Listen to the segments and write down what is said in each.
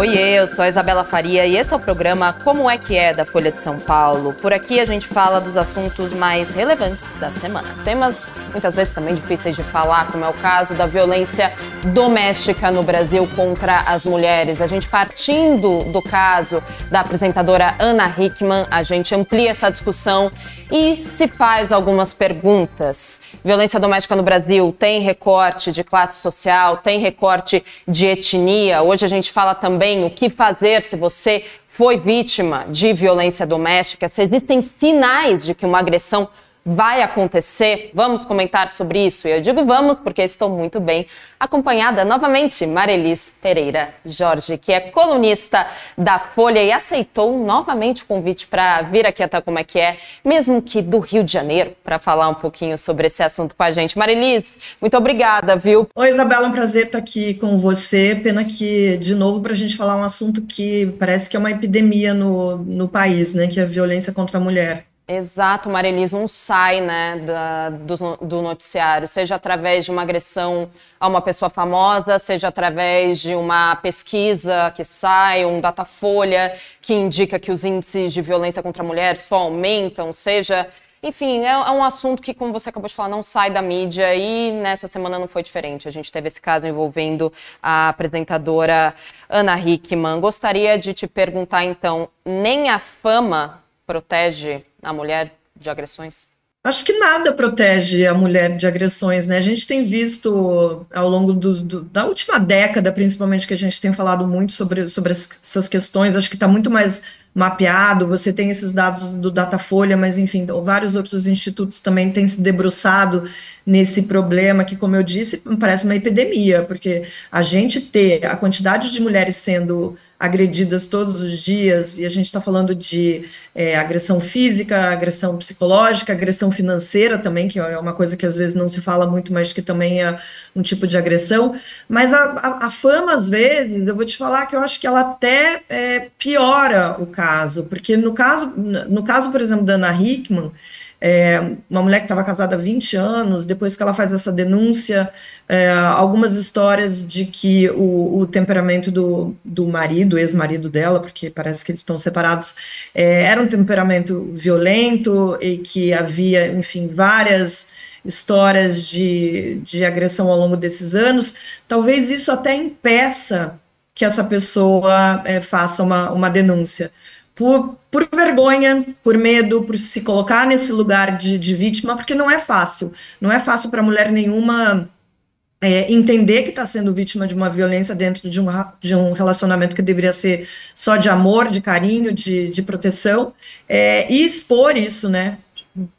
Oiê, eu sou a Isabela Faria e esse é o programa Como é que é da Folha de São Paulo. Por aqui a gente fala dos assuntos mais relevantes da semana. Temas muitas vezes também difíceis de falar, como é o caso da violência doméstica no Brasil contra as mulheres. A gente partindo do caso da apresentadora Ana Hickman, a gente amplia essa discussão e se faz algumas perguntas. Violência doméstica no Brasil tem recorte de classe social, tem recorte de etnia. Hoje a gente fala também também o que fazer se você foi vítima de violência doméstica, se existem sinais de que uma agressão vai acontecer. Vamos comentar sobre isso. E eu digo vamos porque estou muito bem acompanhada novamente Marelis Pereira Jorge, que é colunista da Folha e aceitou novamente o convite para vir aqui até como é que é, mesmo que do Rio de Janeiro, para falar um pouquinho sobre esse assunto com a gente. Marelis, muito obrigada, viu? Oi, Isabela, um prazer estar aqui com você. Pena que, de novo, para a gente falar um assunto que parece que é uma epidemia no, no país, né, que é a violência contra a mulher. Exato, Marilis não sai né, da, do, do, noticiário, seja através de uma agressão a uma pessoa famosa, seja através de uma pesquisa que sai, um datafolha que indica que os índices de violência contra a mulher só aumentam, seja. Enfim, é, é um assunto que, como você acabou de falar, não sai da mídia e nessa semana não foi diferente. A gente teve esse caso envolvendo a apresentadora Ana Hickman. Gostaria de te perguntar, então, nem a fama protege a mulher de agressões? Acho que nada protege a mulher de agressões, né? A gente tem visto ao longo do, do, da última década, principalmente, que a gente tem falado muito sobre, sobre essas questões, acho que está muito mais mapeado, você tem esses dados do Datafolha, mas enfim, vários outros institutos também têm se debruçado nesse problema que, como eu disse, parece uma epidemia, porque a gente ter a quantidade de mulheres sendo agredidas todos os dias, e a gente está falando de é, agressão física, agressão psicológica, agressão financeira também, que é uma coisa que às vezes não se fala muito, mas que também é um tipo de agressão. Mas a, a, a fama, às vezes, eu vou te falar que eu acho que ela até é, piora o caso, porque no caso, no caso, por exemplo, da Ana Hickman, é, uma mulher que estava casada há 20 anos, depois que ela faz essa denúncia, é, algumas histórias de que o, o temperamento do, do marido, ex-marido dela, porque parece que eles estão separados, é, era um temperamento violento e que havia, enfim, várias histórias de, de agressão ao longo desses anos, talvez isso até impeça que essa pessoa é, faça uma, uma denúncia por, por vergonha, por medo, por se colocar nesse lugar de, de vítima, porque não é fácil. Não é fácil para mulher nenhuma é, entender que está sendo vítima de uma violência dentro de um, de um relacionamento que deveria ser só de amor, de carinho, de, de proteção, é, e expor isso, né?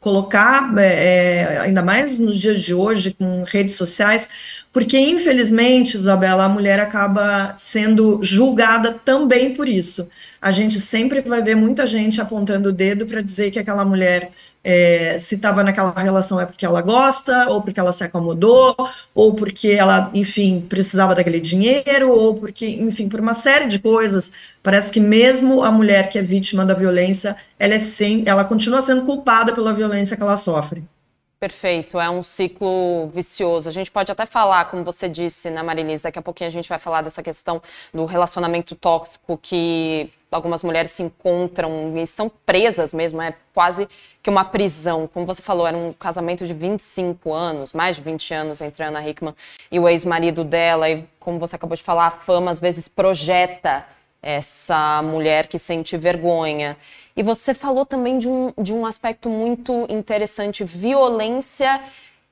Colocar, é, é ainda mais nos dias de hoje, com redes sociais, porque infelizmente, Isabela, a mulher acaba sendo julgada também por isso. A gente sempre vai ver muita gente apontando o dedo para dizer que aquela mulher, é, se estava naquela relação é porque ela gosta, ou porque ela se acomodou, ou porque ela, enfim, precisava daquele dinheiro, ou porque, enfim, por uma série de coisas. Parece que mesmo a mulher que é vítima da violência, ela, é sem, ela continua sendo culpada pela violência que ela sofre. Perfeito, é um ciclo vicioso. A gente pode até falar, como você disse, né, Marilisa, daqui a pouquinho a gente vai falar dessa questão do relacionamento tóxico que algumas mulheres se encontram e são presas mesmo, é quase que uma prisão. Como você falou, era um casamento de 25 anos, mais de 20 anos entre a Ana Hickman e o ex-marido dela, e como você acabou de falar, a fama às vezes projeta essa mulher que sente vergonha. E você falou também de um, de um aspecto muito interessante: violência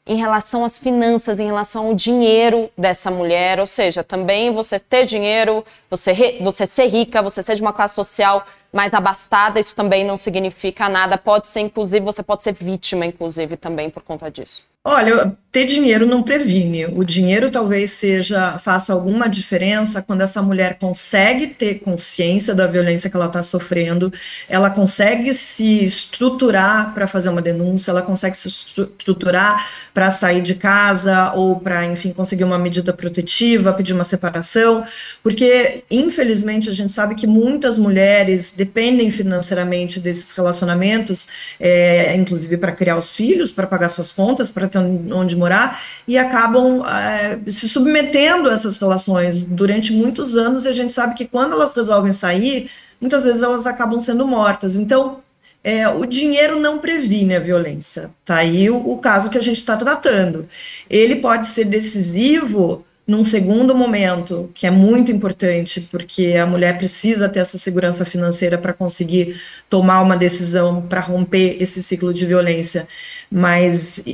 em relação às finanças, em relação ao dinheiro dessa mulher. Ou seja, também você ter dinheiro, você, re, você ser rica, você ser de uma classe social mais abastada, isso também não significa nada. Pode ser, inclusive, você pode ser vítima, inclusive, também por conta disso. Olha, ter dinheiro não previne. O dinheiro talvez seja faça alguma diferença quando essa mulher consegue ter consciência da violência que ela está sofrendo, ela consegue se estruturar para fazer uma denúncia, ela consegue se estruturar para sair de casa ou para, enfim, conseguir uma medida protetiva, pedir uma separação, porque infelizmente a gente sabe que muitas mulheres dependem financeiramente desses relacionamentos, é, inclusive para criar os filhos, para pagar suas contas, para ter onde morar e acabam é, se submetendo a essas relações durante muitos anos. E a gente sabe que quando elas resolvem sair, muitas vezes elas acabam sendo mortas. Então, é, o dinheiro não previne a violência. Tá aí o, o caso que a gente está tratando. Ele pode ser decisivo num segundo momento, que é muito importante, porque a mulher precisa ter essa segurança financeira para conseguir tomar uma decisão para romper esse ciclo de violência. Mas,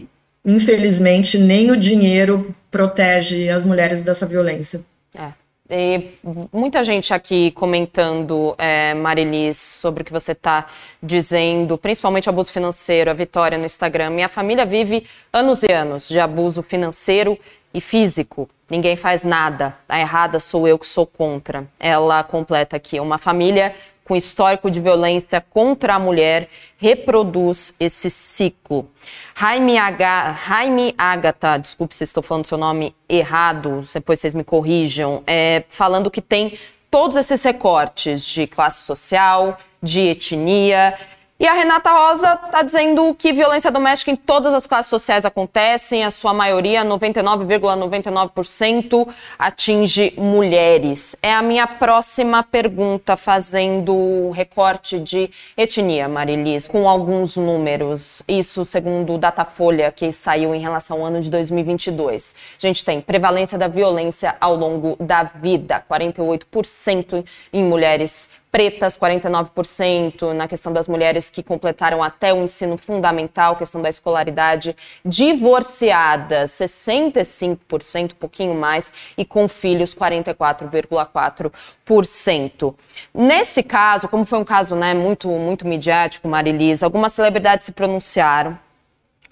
infelizmente, nem o dinheiro protege as mulheres dessa violência. É. E muita gente aqui comentando, é, Marilis, sobre o que você está dizendo, principalmente abuso financeiro, a Vitória no Instagram. Minha família vive anos e anos de abuso financeiro e físico. Ninguém faz nada. A errada sou eu que sou contra. Ela completa aqui: uma família com histórico de violência contra a mulher reproduz esse ciclo. Jaime, H, Jaime Agatha, desculpe se estou falando seu nome errado, depois vocês me corrijam, é, falando que tem todos esses recortes de classe social, de etnia e a Renata Rosa está dizendo que violência doméstica em todas as classes sociais acontecem, a sua maioria, 99,99%, ,99%, atinge mulheres. É a minha próxima pergunta, fazendo recorte de etnia, Marilis, com alguns números. Isso segundo o Datafolha, que saiu em relação ao ano de 2022. A gente tem prevalência da violência ao longo da vida, 48% em mulheres pretas, 49%, na questão das mulheres que completaram até o ensino fundamental, questão da escolaridade, divorciadas, 65%, um pouquinho mais, e com filhos, 44,4%. Nesse caso, como foi um caso né, muito, muito midiático, Marilisa, algumas celebridades se pronunciaram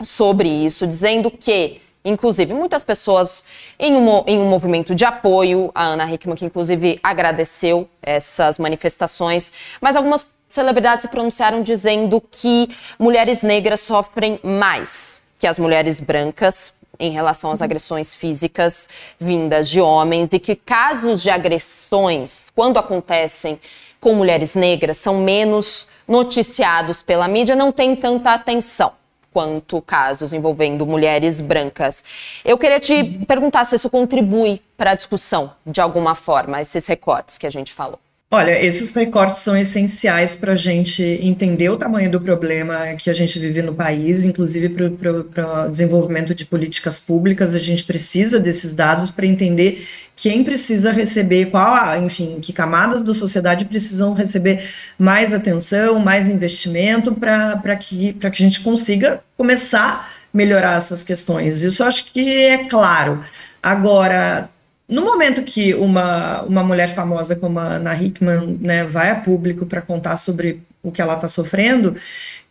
sobre isso, dizendo que Inclusive, muitas pessoas em um, em um movimento de apoio, a Ana Hickman, que inclusive agradeceu essas manifestações, mas algumas celebridades se pronunciaram dizendo que mulheres negras sofrem mais que as mulheres brancas em relação às agressões físicas vindas de homens e que casos de agressões, quando acontecem com mulheres negras, são menos noticiados pela mídia, não tem tanta atenção quanto casos envolvendo mulheres brancas. Eu queria te perguntar se isso contribui para a discussão, de alguma forma, esses recortes que a gente falou. Olha, esses recortes são essenciais para a gente entender o tamanho do problema que a gente vive no país, inclusive para o desenvolvimento de políticas públicas. A gente precisa desses dados para entender quem precisa receber, qual, enfim, que camadas da sociedade precisam receber mais atenção, mais investimento para que, que a gente consiga começar a melhorar essas questões. Isso acho que é claro. Agora, no momento que uma, uma mulher famosa como a Ana Hickman né, vai a público para contar sobre o que ela está sofrendo,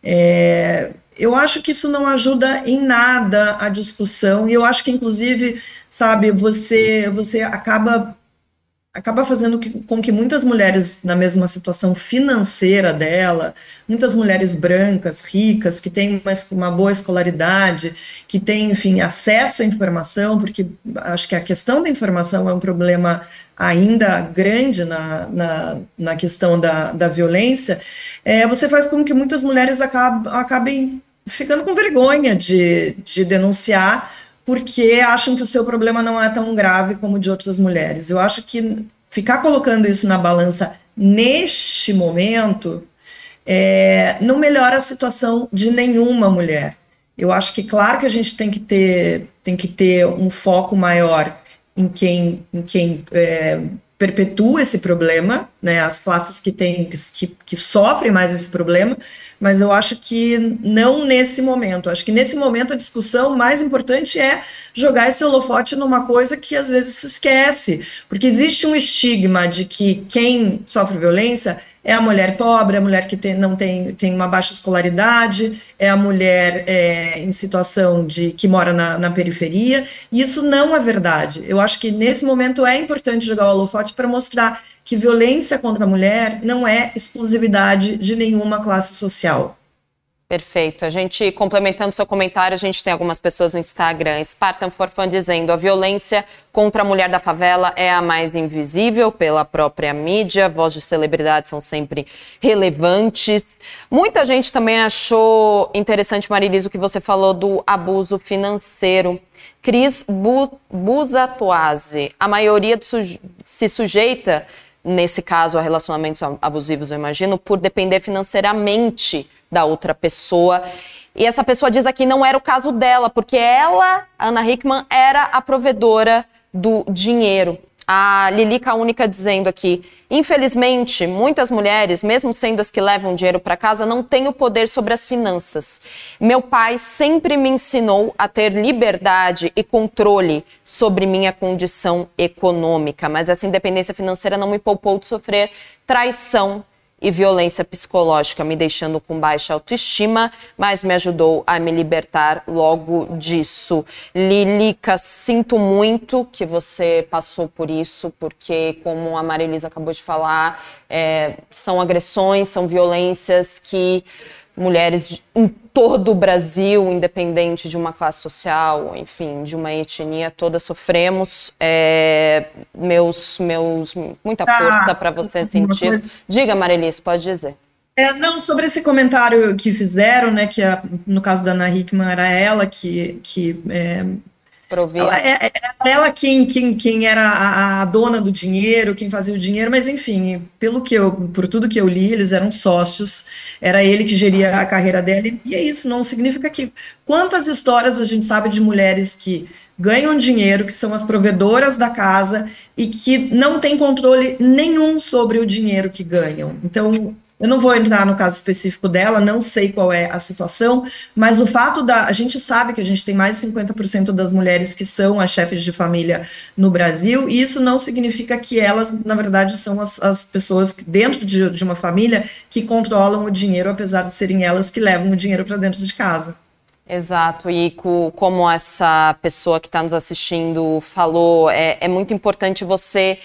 é, eu acho que isso não ajuda em nada a discussão, e eu acho que, inclusive, sabe, você, você acaba acaba fazendo que, com que muitas mulheres na mesma situação financeira dela, muitas mulheres brancas, ricas, que têm uma, uma boa escolaridade, que têm, enfim, acesso à informação, porque acho que a questão da informação é um problema ainda grande na, na, na questão da, da violência, é, você faz com que muitas mulheres acabem, acabem ficando com vergonha de, de denunciar porque acham que o seu problema não é tão grave como o de outras mulheres. Eu acho que ficar colocando isso na balança neste momento é, não melhora a situação de nenhuma mulher. Eu acho que, claro, que a gente tem que ter, tem que ter um foco maior em quem, em quem é, perpetua esse problema, né, as classes que, têm, que, que sofrem mais esse problema, mas eu acho que não nesse momento. Acho que nesse momento a discussão mais importante é jogar esse holofote numa coisa que às vezes se esquece, porque existe um estigma de que quem sofre violência é a mulher pobre, é a mulher que tem, não tem, tem uma baixa escolaridade, é a mulher é, em situação de que mora na, na, periferia, e isso não é verdade. Eu acho que nesse momento é importante jogar o holofote para mostrar que violência contra a mulher não é exclusividade de nenhuma classe social. Perfeito. A gente, complementando seu comentário, a gente tem algumas pessoas no Instagram. Spartan Forfan dizendo: a violência contra a mulher da favela é a mais invisível pela própria mídia. Voz de celebridades são sempre relevantes. Muita gente também achou interessante, Marilis, o que você falou do abuso financeiro. Cris Bu. A maioria se sujeita, nesse caso, a relacionamentos abusivos, eu imagino, por depender financeiramente da outra pessoa. E essa pessoa diz aqui não era o caso dela, porque ela, Ana Hickman, era a provedora do dinheiro. A Lilica Única dizendo aqui: infelizmente, muitas mulheres, mesmo sendo as que levam dinheiro para casa, não têm o poder sobre as finanças. Meu pai sempre me ensinou a ter liberdade e controle sobre minha condição econômica, mas essa independência financeira não me poupou de sofrer traição e violência psicológica, me deixando com baixa autoestima, mas me ajudou a me libertar logo disso. Lilica, sinto muito que você passou por isso, porque, como a Marilisa acabou de falar, é, são agressões, são violências que mulheres em todo o Brasil, independente de uma classe social, enfim, de uma etnia, todas sofremos. É, meus, meus, muita tá. força para você sentido. Diga, Marilis, pode dizer. É, não, sobre esse comentário que fizeram, né, que a, no caso da Ana Hickman era ela que, que é, Provia. Ela, é, é, ela quem, quem, quem era a, a, dona do dinheiro, quem fazia o dinheiro, mas enfim, pelo que eu, por tudo que eu li, eles eram sócios, era ele que geria a carreira dela, e é isso, não significa que. Quantas histórias a gente sabe de mulheres que ganham dinheiro, que são as provedoras da casa e que não têm controle nenhum sobre o dinheiro que ganham. Então, eu não vou entrar no caso específico dela, não sei qual é a situação, mas o fato da. A gente sabe que a gente tem mais de 50% das mulheres que são as chefes de família no Brasil, e isso não significa que elas, na verdade, são as, as pessoas dentro de, de uma família que controlam o dinheiro, apesar de serem elas que levam o dinheiro para dentro de casa. Exato, e como essa pessoa que está nos assistindo falou, é, é muito importante você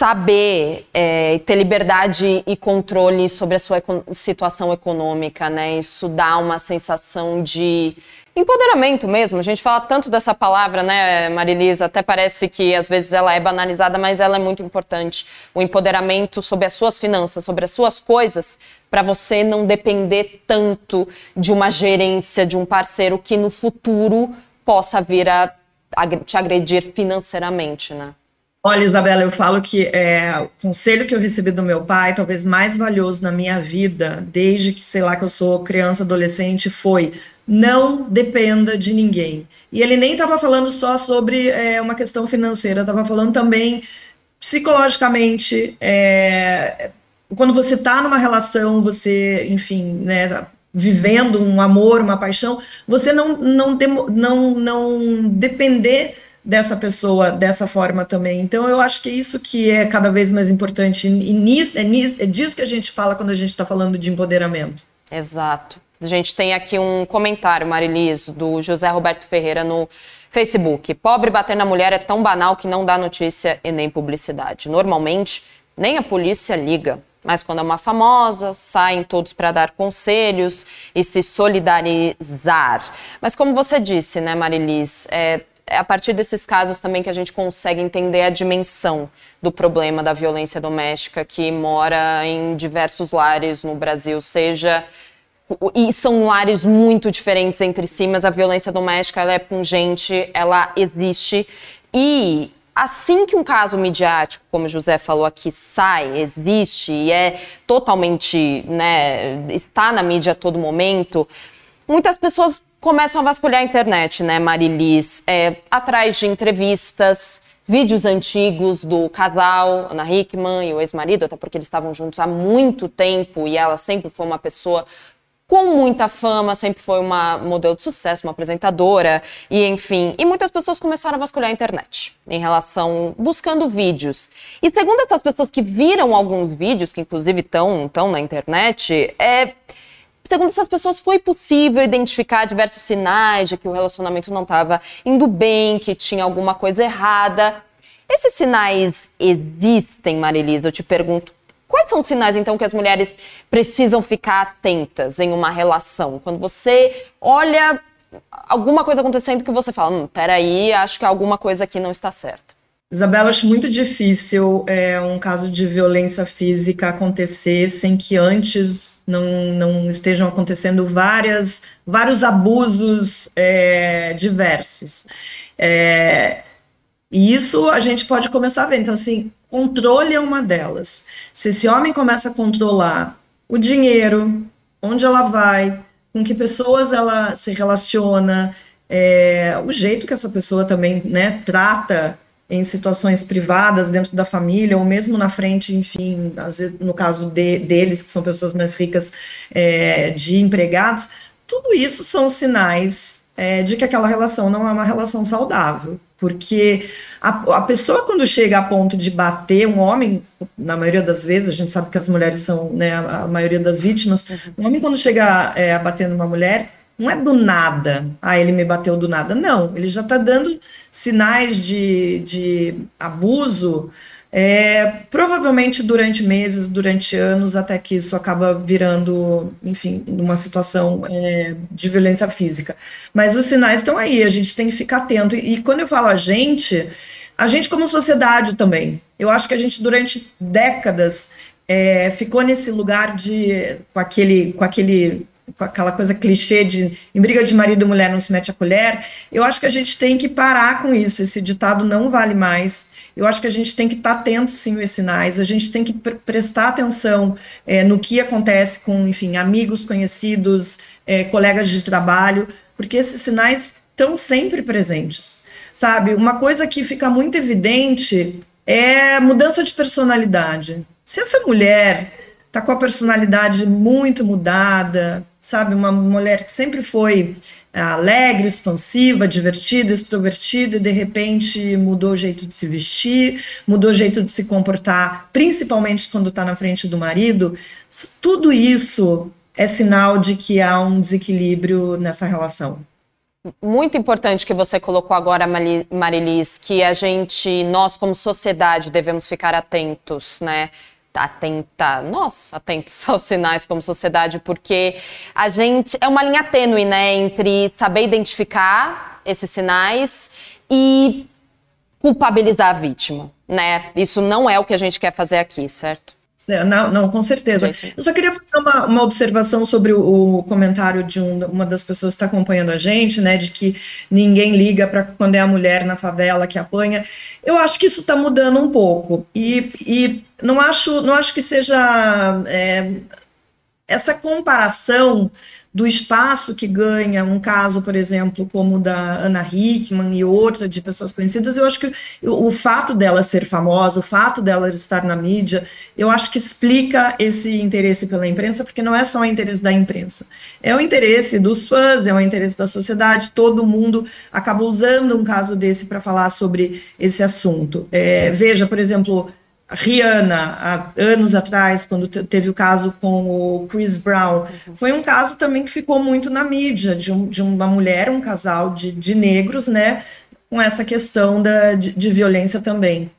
saber é, ter liberdade e controle sobre a sua situação econômica, né? Isso dá uma sensação de empoderamento mesmo. A gente fala tanto dessa palavra, né, Marilisa? Até parece que às vezes ela é banalizada, mas ela é muito importante. O empoderamento sobre as suas finanças, sobre as suas coisas, para você não depender tanto de uma gerência, de um parceiro que no futuro possa vir a te agredir financeiramente, né? Olha, Isabela, eu falo que é, o conselho que eu recebi do meu pai, talvez mais valioso na minha vida, desde que, sei lá, que eu sou criança, adolescente, foi não dependa de ninguém. E ele nem estava falando só sobre é, uma questão financeira, estava falando também psicologicamente. É, quando você está numa relação, você, enfim, né, vivendo um amor, uma paixão, você não, não, não, não depender dessa pessoa dessa forma também. Então, eu acho que é isso que é cada vez mais importante. E nisso, é, nisso, é disso que a gente fala quando a gente está falando de empoderamento. Exato. A gente tem aqui um comentário, Marilis, do José Roberto Ferreira no Facebook. Pobre bater na mulher é tão banal que não dá notícia e nem publicidade. Normalmente, nem a polícia liga. Mas quando é uma famosa, saem todos para dar conselhos e se solidarizar. Mas como você disse, né, Marilis, é, é a partir desses casos também que a gente consegue entender a dimensão do problema da violência doméstica que mora em diversos lares no Brasil, seja e são lares muito diferentes entre si, mas a violência doméstica ela é pungente, ela existe. E assim que um caso midiático, como José falou aqui, sai, existe e é totalmente, né, está na mídia a todo momento, muitas pessoas começam a vasculhar a internet, né, Marilis? É, atrás de entrevistas, vídeos antigos do casal, Ana Hickman e o ex-marido, até porque eles estavam juntos há muito tempo e ela sempre foi uma pessoa com muita fama, sempre foi uma modelo de sucesso, uma apresentadora, e enfim. E muitas pessoas começaram a vasculhar a internet em relação, buscando vídeos. E segundo essas pessoas que viram alguns vídeos, que inclusive estão na internet, é Segundo essas pessoas, foi possível identificar diversos sinais de que o relacionamento não estava indo bem, que tinha alguma coisa errada. Esses sinais existem, Marilisa? Eu te pergunto Quais são os sinais, então, que as mulheres precisam ficar atentas em uma relação? Quando você olha alguma coisa acontecendo que você fala, hum, peraí, acho que alguma coisa aqui não está certa. Isabela, acho muito difícil é, um caso de violência física acontecer sem que antes não, não estejam acontecendo várias, vários abusos é, diversos. É, e isso a gente pode começar a ver. Então, assim, controle é uma delas. Se esse homem começa a controlar o dinheiro, onde ela vai, com que pessoas ela se relaciona, é, o jeito que essa pessoa também né, trata em situações privadas dentro da família ou mesmo na frente, enfim, vezes, no caso de, deles que são pessoas mais ricas é, de empregados, tudo isso são sinais é, de que aquela relação não é uma relação saudável, porque a, a, pessoa quando chega a ponto de bater um homem, na maioria das vezes, a gente sabe que as mulheres são né, a, a maioria das vítimas, uhum. um homem quando chega é, a bater numa mulher, não é do nada, ah, ele me bateu do nada. Não, ele já está dando sinais de, de abuso, é, provavelmente durante meses, durante anos, até que isso acaba virando, enfim, numa situação é, de violência física. Mas os sinais estão aí, a gente tem que ficar atento. E, e quando eu falo a gente, a gente como sociedade também. Eu acho que a gente, durante décadas, é, ficou nesse lugar de com aquele, com aquele aquela coisa clichê de em briga de marido e mulher não se mete a colher, eu acho que a gente tem que parar com isso. Esse ditado não vale mais. Eu acho que a gente tem que estar tá atento sim aos sinais, a gente tem que pr prestar atenção é, no que acontece com, enfim, amigos, conhecidos, é, colegas de trabalho, porque esses sinais estão sempre presentes, sabe? Uma coisa que fica muito evidente é mudança de personalidade. Se essa mulher está com a personalidade muito mudada, sabe? Uma mulher que sempre foi alegre, expansiva, divertida, extrovertida, e de repente mudou o jeito de se vestir, mudou o jeito de se comportar, principalmente quando está na frente do marido. Tudo isso é sinal de que há um desequilíbrio nessa relação. Muito importante que você colocou agora, Marilis, que a gente, nós como sociedade, devemos ficar atentos, né? Atenta, nós atentos aos sinais como sociedade, porque a gente é uma linha tênue, né, entre saber identificar esses sinais e culpabilizar a vítima, né? Isso não é o que a gente quer fazer aqui, certo? Não, não, com certeza. Eu só queria fazer uma, uma observação sobre o, o comentário de um, uma das pessoas que está acompanhando a gente, né, de que ninguém liga para quando é a mulher na favela que apanha. Eu acho que isso está mudando um pouco e, e não acho, não acho que seja é, essa comparação do espaço que ganha um caso, por exemplo, como o da Ana Hickman e outra de pessoas conhecidas, eu acho que o, fato dela ser famosa, o fato dela estar na mídia, eu acho que explica esse interesse pela imprensa, porque não é só o interesse da imprensa, é o interesse dos fãs, é o interesse da sociedade, todo mundo acaba usando um caso desse para falar sobre esse assunto. É, veja, por exemplo, Rihanna, há anos atrás, quando teve o caso com o Chris Brown, uhum. foi um caso também que ficou muito na mídia, de, um, de uma mulher, um casal de, de, negros, né, com essa questão da, de, de violência também.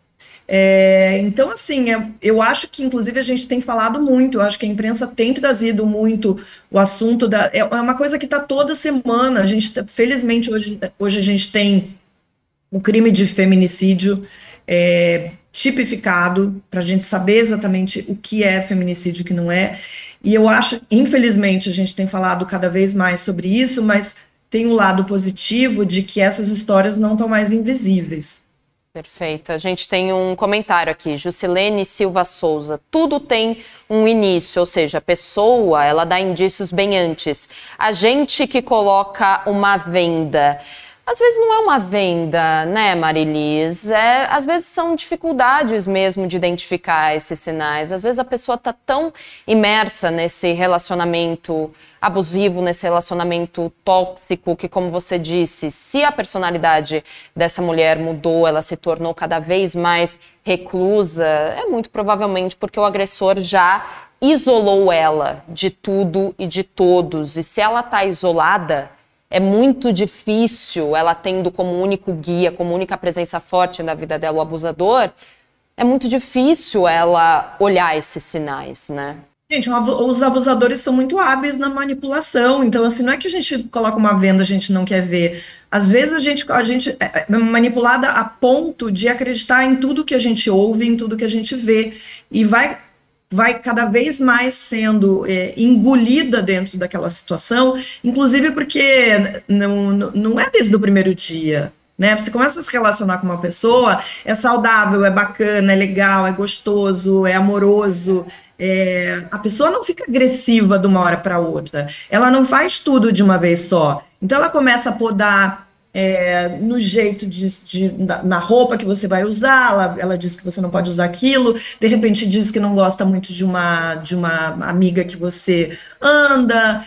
É, então, assim, eu, eu acho que, inclusive, a gente tem falado muito, eu acho que a imprensa tem trazido muito o assunto da. É, é uma coisa que está toda semana, a gente, tá, felizmente, hoje, hoje a gente tem o crime de feminicídio. É, tipificado para a gente saber exatamente o que é feminicídio e o que não é. E eu acho, infelizmente, a gente tem falado cada vez mais sobre isso, mas tem o um lado positivo de que essas histórias não estão mais invisíveis. Perfeito. A gente tem um comentário aqui, Jusilene Silva Souza. Tudo tem um início, ou seja, a pessoa, ela dá indícios bem antes. A gente que coloca uma venda às vezes não é uma venda, né, Marilis? É, às vezes são dificuldades mesmo de identificar esses sinais. Às vezes a pessoa está tão imersa nesse relacionamento abusivo, nesse relacionamento tóxico, que, como você disse, se a personalidade dessa mulher mudou, ela se tornou cada vez mais reclusa, é muito provavelmente porque o agressor já isolou ela de tudo e de todos. E se ela está isolada é muito difícil ela tendo como único guia, como única presença forte na vida dela o abusador, é muito difícil ela olhar esses sinais, né? Gente, os abusadores são muito hábeis na manipulação, então assim, não é que a gente coloca uma venda, a gente não quer ver. Às vezes a gente, a gente é, é manipulada a ponto de acreditar em tudo que a gente ouve, em tudo que a gente vê, e vai vai cada vez mais sendo é, engolida dentro daquela situação, inclusive porque não, não é desde o primeiro dia. Né? Você começa a se relacionar com uma pessoa, é saudável, é bacana, é legal, é gostoso, é amoroso, é, a pessoa não fica agressiva de uma hora para outra. Ela não faz tudo de uma vez só. Então ela começa a podar é, no jeito de, de na, roupa que você vai usar. Ela, ela diz que você não pode usar aquilo. De repente diz que não gosta muito de uma de uma amiga que você anda.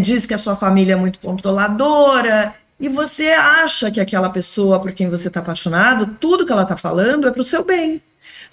Diz que a sua família é muito controladora. E você acha que aquela pessoa por quem você está apaixonado, tudo que ela está falando é para o seu bem.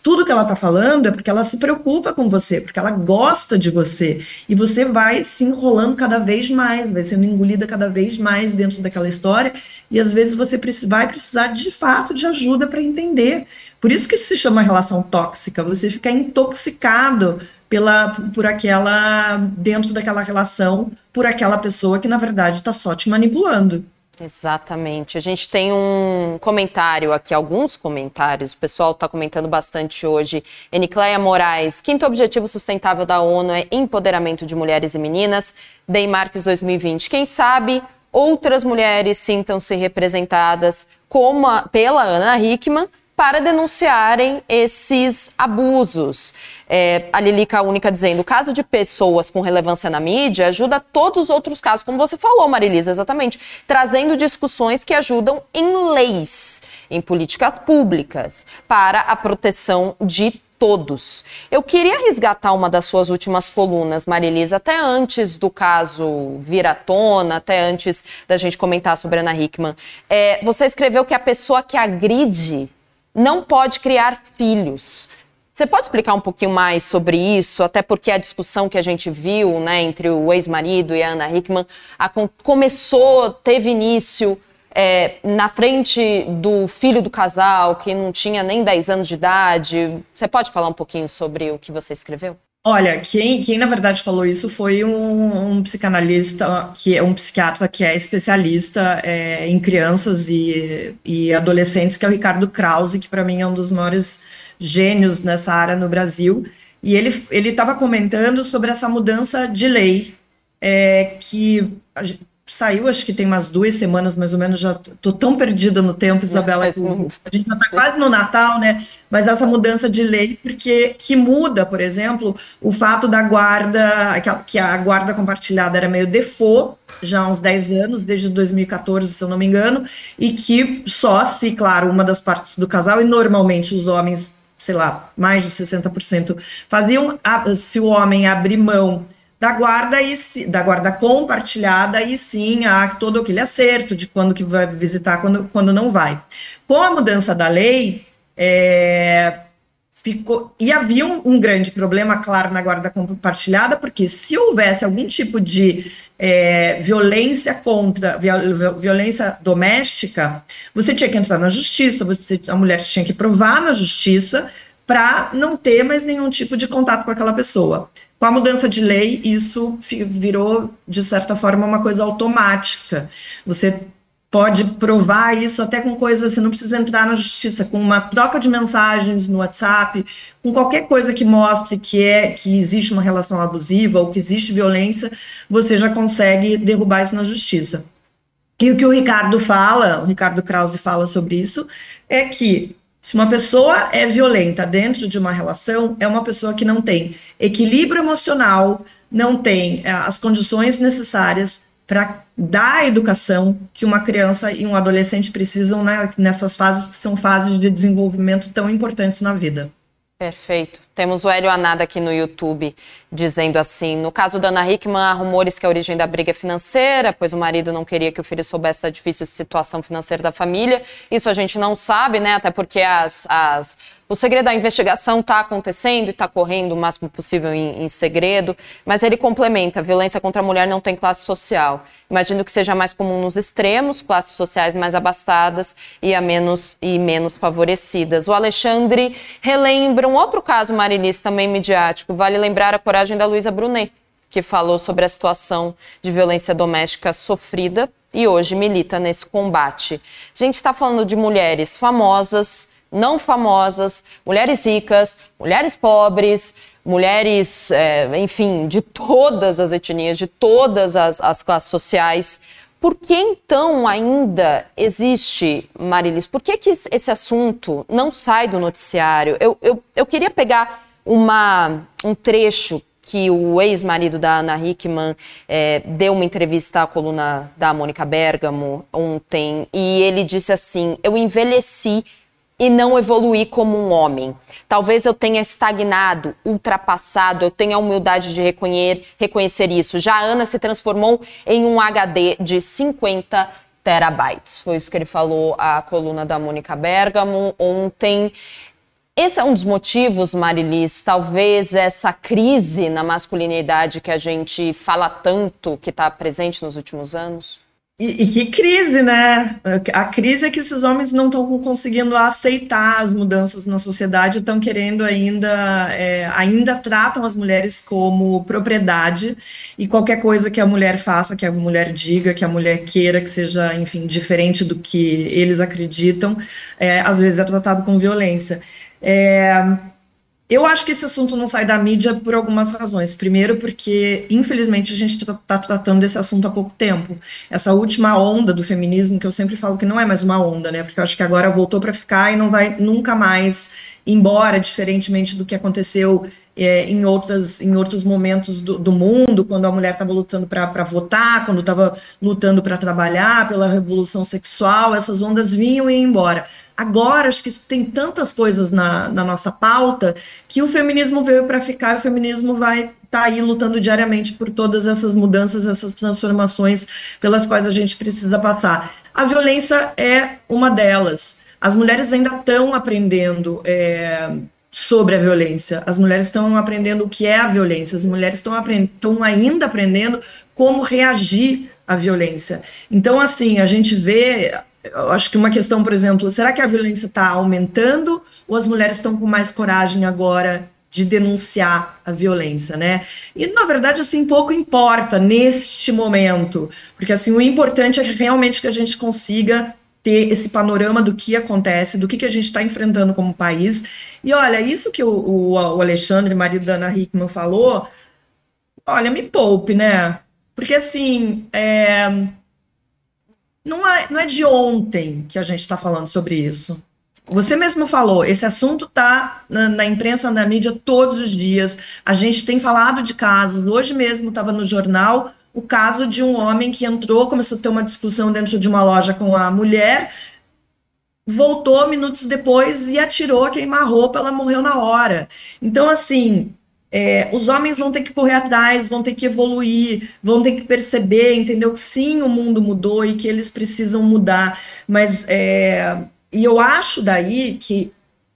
Tudo que ela está falando é porque ela se preocupa com você, porque ela gosta de você. E você vai se enrolando cada vez mais, vai sendo engolida cada vez mais dentro daquela história. E às vezes você vai precisar de fato de ajuda para entender. Por isso que isso se chama relação tóxica. Você fica intoxicado pela, por aquela, dentro daquela relação, por aquela pessoa que na verdade está só te manipulando. Exatamente. A gente tem um comentário aqui, alguns comentários. O pessoal está comentando bastante hoje. Enicleia Moraes, quinto objetivo sustentável da ONU é empoderamento de mulheres e meninas. Dei Marques 2020. Quem sabe outras mulheres sintam-se representadas como a, pela Ana Hickman para denunciarem esses abusos. É, a Lilica Única dizendo, o caso de pessoas com relevância na mídia ajuda todos os outros casos, como você falou, Marilisa, exatamente, trazendo discussões que ajudam em leis, em políticas públicas, para a proteção de todos. Eu queria resgatar uma das suas últimas colunas, Marilisa, até antes do caso vir à tona, até antes da gente comentar sobre Ana Hickman. É, você escreveu que a pessoa que agride não pode criar filhos. Você pode explicar um pouquinho mais sobre isso, até porque a discussão que a gente viu né, entre o ex-marido e a Ana Hickman a, começou, teve início é, na frente do filho do casal, que não tinha nem 10 anos de idade. Você pode falar um pouquinho sobre o que você escreveu? Olha, quem, quem na verdade falou isso foi um, um psicanalista, que é um psiquiatra que é especialista é, em crianças e, e adolescentes, que é o Ricardo Krause, que para mim é um dos maiores gênios nessa área no Brasil. E ele estava comentando sobre essa mudança de lei é, que saiu, acho que tem umas duas semanas mais ou menos, já tô tão perdida no tempo, Isabela. a gente já está quase no Natal, né? Mas essa mudança de lei, porque que muda, por exemplo, o fato da guarda, que a guarda compartilhada era meio default, já há uns 10 anos, desde 2014, se eu não me engano, e que só se, claro, uma das partes do casal, e normalmente os homens, sei lá, mais de 60%, faziam, se o homem abrir mão da guarda e da guarda compartilhada e sim há todo aquele acerto de quando que vai visitar, quando, quando não vai. Com a mudança da lei, é, ficou e havia um, um, grande problema, claro, na guarda compartilhada, porque se houvesse algum tipo de é, violência contra viol, violência doméstica, você tinha que entrar na justiça, você, a mulher tinha que provar na justiça para não ter mais nenhum tipo de contato com aquela pessoa. Com a mudança de lei, isso virou, de certa forma, uma coisa automática. Você pode provar isso até com coisas, você não precisa entrar na justiça, com uma troca de mensagens no WhatsApp, com qualquer coisa que mostre que é que existe uma relação abusiva ou que existe violência, você já consegue derrubar isso na justiça. E o que o Ricardo fala, o Ricardo Krause fala sobre isso, é que se uma pessoa é violenta dentro de uma relação, é uma pessoa que não tem equilíbrio emocional, não tem é, as condições necessárias para dar a educação que uma criança e um adolescente precisam né, nessas fases que são fases de desenvolvimento tão importantes na vida. Perfeito. Temos o Hélio Anada aqui no YouTube dizendo assim: no caso da Ana Hickman, há rumores que a origem da briga é financeira, pois o marido não queria que o filho soubesse da difícil situação financeira da família. Isso a gente não sabe, né? Até porque as, as o segredo da investigação está acontecendo e está correndo o máximo possível em, em, segredo, mas ele complementa: violência contra a mulher não tem classe social. Imagino que seja mais comum nos extremos, classes sociais mais abastadas e, a menos, e menos favorecidas. O Alexandre relembra um outro caso, Marilis, também midiático. Vale lembrar a coragem da Luísa Brunet, que falou sobre a situação de violência doméstica sofrida e hoje milita nesse combate. A gente está falando de mulheres famosas não famosas, mulheres ricas, mulheres pobres, mulheres, é, enfim, de todas as etnias, de todas as, as classes sociais. Por que então ainda existe, Marilis? Por que, que esse assunto não sai do noticiário? Eu, eu, eu queria pegar uma, um trecho que o ex-marido da Ana Hickman é, deu uma entrevista à coluna da Mônica Bergamo ontem e ele disse assim: Eu envelheci e não evoluir como um homem. Talvez eu tenha estagnado, ultrapassado, eu tenha a humildade de reconhecer, reconhecer isso. Já a Ana se transformou em um HD de 50 terabytes. Foi isso que ele falou à coluna da Mônica Bergamo ontem. Esse é um dos motivos, Marilis, talvez essa crise na masculinidade que a gente fala tanto, que está presente nos últimos anos? E, e, que crise, né? A crise é que esses homens não estão conseguindo aceitar as mudanças na sociedade, estão querendo ainda, é, ainda tratam as mulheres como propriedade e qualquer coisa que a mulher faça, que a mulher diga, que a mulher queira, que seja, enfim, diferente do que eles acreditam, é, às vezes é tratado com violência. É, eu acho que esse assunto não sai da mídia por algumas razões. Primeiro, porque, infelizmente, a gente está tá tratando desse assunto há pouco tempo. Essa última onda do feminismo, que eu sempre falo que não é mais uma onda, né? Porque eu acho que agora voltou para ficar e não vai nunca mais embora, diferentemente do que aconteceu é, em, outras, em outros momentos do, do mundo, quando a mulher estava lutando para votar, quando estava lutando para trabalhar, pela revolução sexual, essas ondas vinham e iam embora. Agora, acho que tem tantas coisas na, na nossa pauta que o feminismo veio para ficar, o feminismo vai estar tá aí lutando diariamente por todas essas mudanças, essas transformações pelas quais a gente precisa passar. A violência é uma delas. As mulheres ainda estão aprendendo. É, sobre a violência. As mulheres estão aprendendo o que é a violência, as mulheres estão, estão ainda aprendendo como reagir à violência. Então, assim, a gente vê eu acho que uma questão, por exemplo, será que a violência está aumentando ou as mulheres estão com mais coragem agora de denunciar a violência, né? E na verdade assim pouco importa neste momento, porque assim o importante é realmente que a gente consiga ter esse panorama do que acontece, do que, que a gente está enfrentando como país. E olha, isso que o, o, Alexandre, marido da Ana Hickman, falou, olha, me poupe, né? Porque assim, é, não é, não é de ontem que a gente está falando sobre isso. Você mesmo falou, esse assunto está na, na, imprensa, na mídia todos os dias. A gente tem falado de casos. Hoje mesmo estava no jornal o caso de um homem que entrou, começou a ter uma discussão dentro de uma loja com a mulher, voltou minutos depois e atirou a queimar-roupa, ela morreu na hora. Então, assim, é, os homens vão ter que correr atrás, vão ter que evoluir, vão ter que perceber, entendeu? Que sim, o mundo mudou e que eles precisam mudar. Mas, é, e eu acho daí que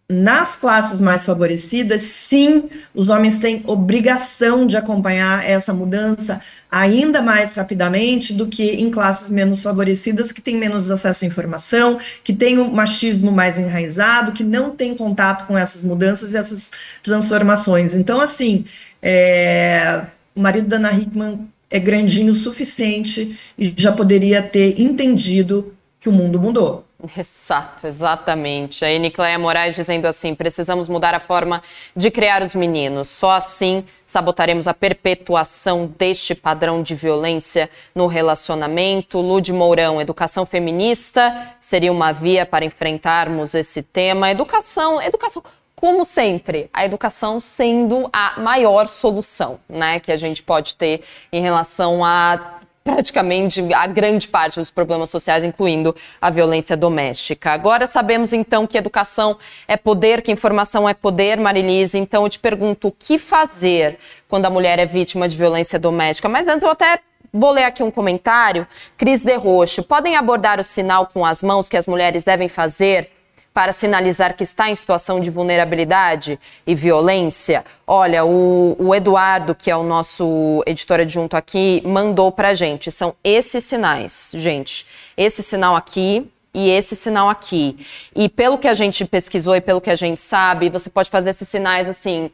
nas classes mais favorecidas, sim, os homens têm obrigação de acompanhar essa mudança ainda mais rapidamente do que em classes menos favorecidas, que têm menos acesso à informação, que têm o machismo mais enraizado, que não têm contato com essas mudanças e essas transformações. Então, assim, é, o marido da Ana Hickman é grandinho o suficiente e já poderia ter entendido que o mundo mudou. Exato, exatamente. A Enicleia Moraes dizendo assim: precisamos mudar a forma de criar os meninos. Só assim sabotaremos a perpetuação deste padrão de violência no relacionamento. Lude Mourão, educação feminista seria uma via para enfrentarmos esse tema. Educação, educação. Como sempre, a educação sendo a maior solução, né, que a gente pode ter em relação a praticamente a grande parte dos problemas sociais, incluindo a violência doméstica. Agora sabemos então que educação é poder, que informação é poder, Marilise. Então eu te pergunto o que fazer quando a mulher é vítima de violência doméstica. Mas antes eu até Vou ler aqui um comentário. Cris de Roxo. Podem abordar o sinal com as mãos que as mulheres devem fazer para sinalizar que está em situação de vulnerabilidade e violência? Olha, o, o Eduardo, que é o nosso editor adjunto aqui, mandou para gente. São esses sinais, gente. Esse sinal aqui e esse sinal aqui. E pelo que a gente pesquisou e pelo que a gente sabe, você pode fazer esses sinais assim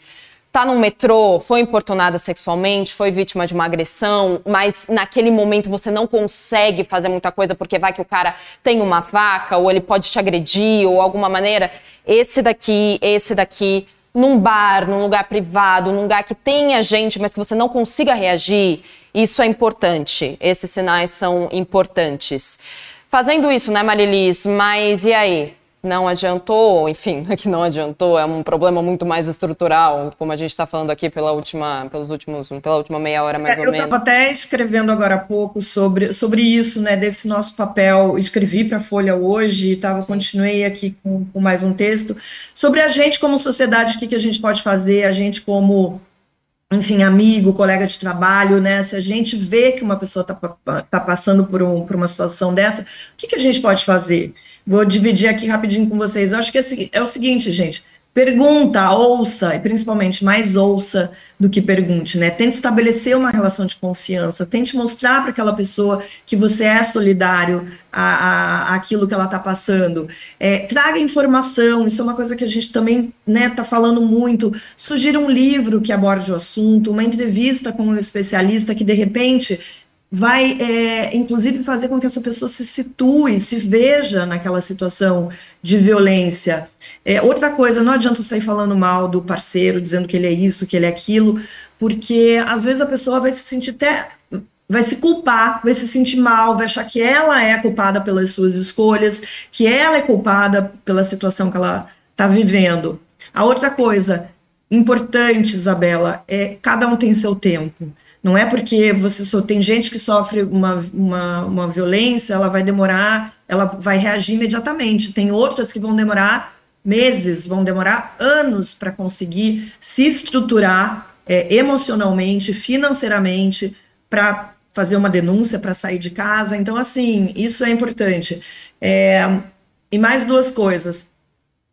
tá no metrô, foi importunada sexualmente, foi vítima de uma agressão, mas naquele momento você não consegue fazer muita coisa porque vai que o cara tem uma faca ou ele pode te agredir ou alguma maneira. Esse daqui, esse daqui, num bar, num lugar privado, num lugar que tenha gente, mas que você não consiga reagir, isso é importante. Esses sinais são importantes. Fazendo isso, né, Marilis? Mas e aí? Não adiantou, enfim, é que não adiantou, é um problema muito mais estrutural, como a gente está falando aqui pela última, pelos últimos, pela última meia hora mais é, ou eu menos. Eu estava até escrevendo agora há pouco sobre, sobre isso, né, desse nosso papel, escrevi para a Folha hoje, tava, continuei aqui com, com, mais um texto, sobre a gente como sociedade, o que, que a gente pode fazer, a gente como enfim, amigo, colega de trabalho, né? Se a gente vê que uma pessoa está tá passando por, um, por uma situação dessa, o que, que a gente pode fazer? Vou dividir aqui rapidinho com vocês. Eu acho que é, é o seguinte, gente. Pergunta, ouça, e principalmente mais ouça do que pergunte, né? Tente estabelecer uma relação de confiança, tente mostrar para aquela pessoa que você é solidário a, a, aquilo que ela está passando. É, traga informação, isso é uma coisa que a gente também está né, tá falando muito. Sugira um livro que aborde o assunto, uma entrevista com um especialista que de repente vai, é, inclusive, fazer com que essa pessoa se situe, se veja naquela situação de violência. É, outra coisa, não adianta sair falando mal do parceiro, dizendo que ele é isso, que ele é aquilo, porque às vezes a pessoa vai se sentir até. Vai se culpar, vai se sentir mal, vai achar que ela é culpada pelas suas escolhas, que ela é culpada pela situação que ela está vivendo. A outra coisa importante, Isabela, é cada um tem seu tempo. Não é porque você só tem gente que sofre uma, uma, uma violência, ela vai demorar, ela vai reagir imediatamente. Tem outras que vão demorar meses, vão demorar anos para conseguir se estruturar é, emocionalmente, financeiramente, para fazer uma denúncia, para sair de casa. Então, assim, isso é importante. É, e mais duas coisas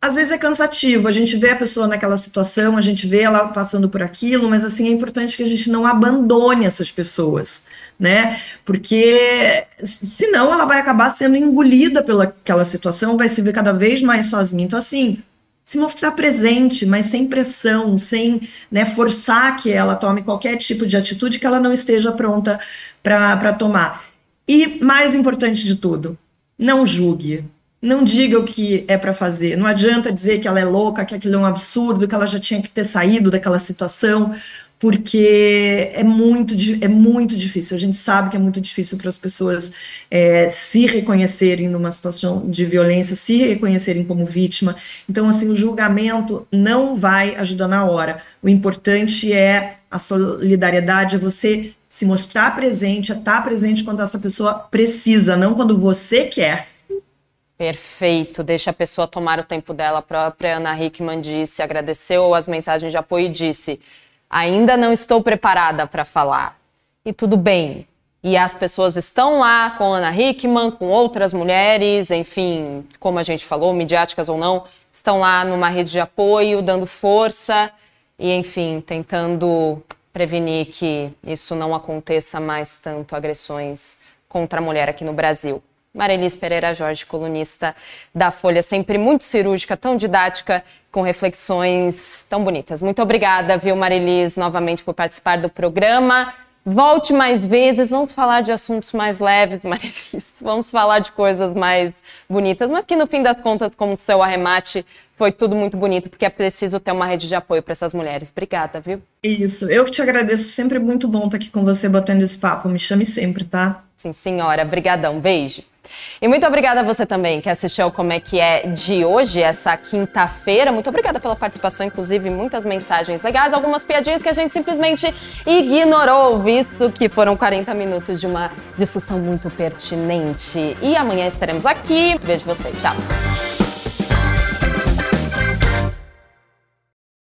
às vezes é cansativo, a gente vê a pessoa naquela situação, a gente vê ela passando por aquilo, mas assim é importante que a gente não abandone essas pessoas, né? Porque senão ela vai acabar sendo engolida pelaquela situação, vai se ver cada vez mais sozinha. Então assim, se mostrar presente, mas sem pressão, sem né, forçar que ela tome qualquer tipo de atitude que ela não esteja pronta para tomar. E mais importante de tudo, não julgue não diga o que é para fazer. Não adianta dizer que ela é louca, que aquilo é um absurdo, que ela já tinha que ter saído daquela situação, porque é muito, é muito difícil. A gente sabe que é muito difícil para as pessoas é, se reconhecerem numa situação de violência, se reconhecerem como vítima. Então, assim, o julgamento não vai ajudar na hora. O importante é a solidariedade, é você se mostrar presente, é estar presente quando essa pessoa precisa, não quando você quer. Perfeito, deixa a pessoa tomar o tempo dela. A própria Ana Hickman disse, agradeceu as mensagens de apoio e disse: ainda não estou preparada para falar. E tudo bem. E as pessoas estão lá com Ana Hickman, com outras mulheres, enfim, como a gente falou, midiáticas ou não, estão lá numa rede de apoio, dando força e, enfim, tentando prevenir que isso não aconteça mais tanto agressões contra a mulher aqui no Brasil. Marelis Pereira Jorge, colunista da Folha, sempre muito cirúrgica, tão didática, com reflexões tão bonitas. Muito obrigada, viu, Marelis, novamente por participar do programa. Volte mais vezes, vamos falar de assuntos mais leves, Marelis. Vamos falar de coisas mais bonitas, mas que no fim das contas, como o seu arremate, foi tudo muito bonito, porque é preciso ter uma rede de apoio para essas mulheres. Obrigada, viu? Isso, eu que te agradeço, sempre muito bom estar aqui com você batendo esse papo. Me chame sempre, tá? Sim, senhora. Brigadão. Beijo. E muito obrigada a você também que assistiu Como é que é de hoje, essa quinta-feira. Muito obrigada pela participação, inclusive muitas mensagens legais, algumas piadinhas que a gente simplesmente ignorou, visto que foram 40 minutos de uma discussão muito pertinente. E amanhã estaremos aqui. Vejo vocês. Tchau.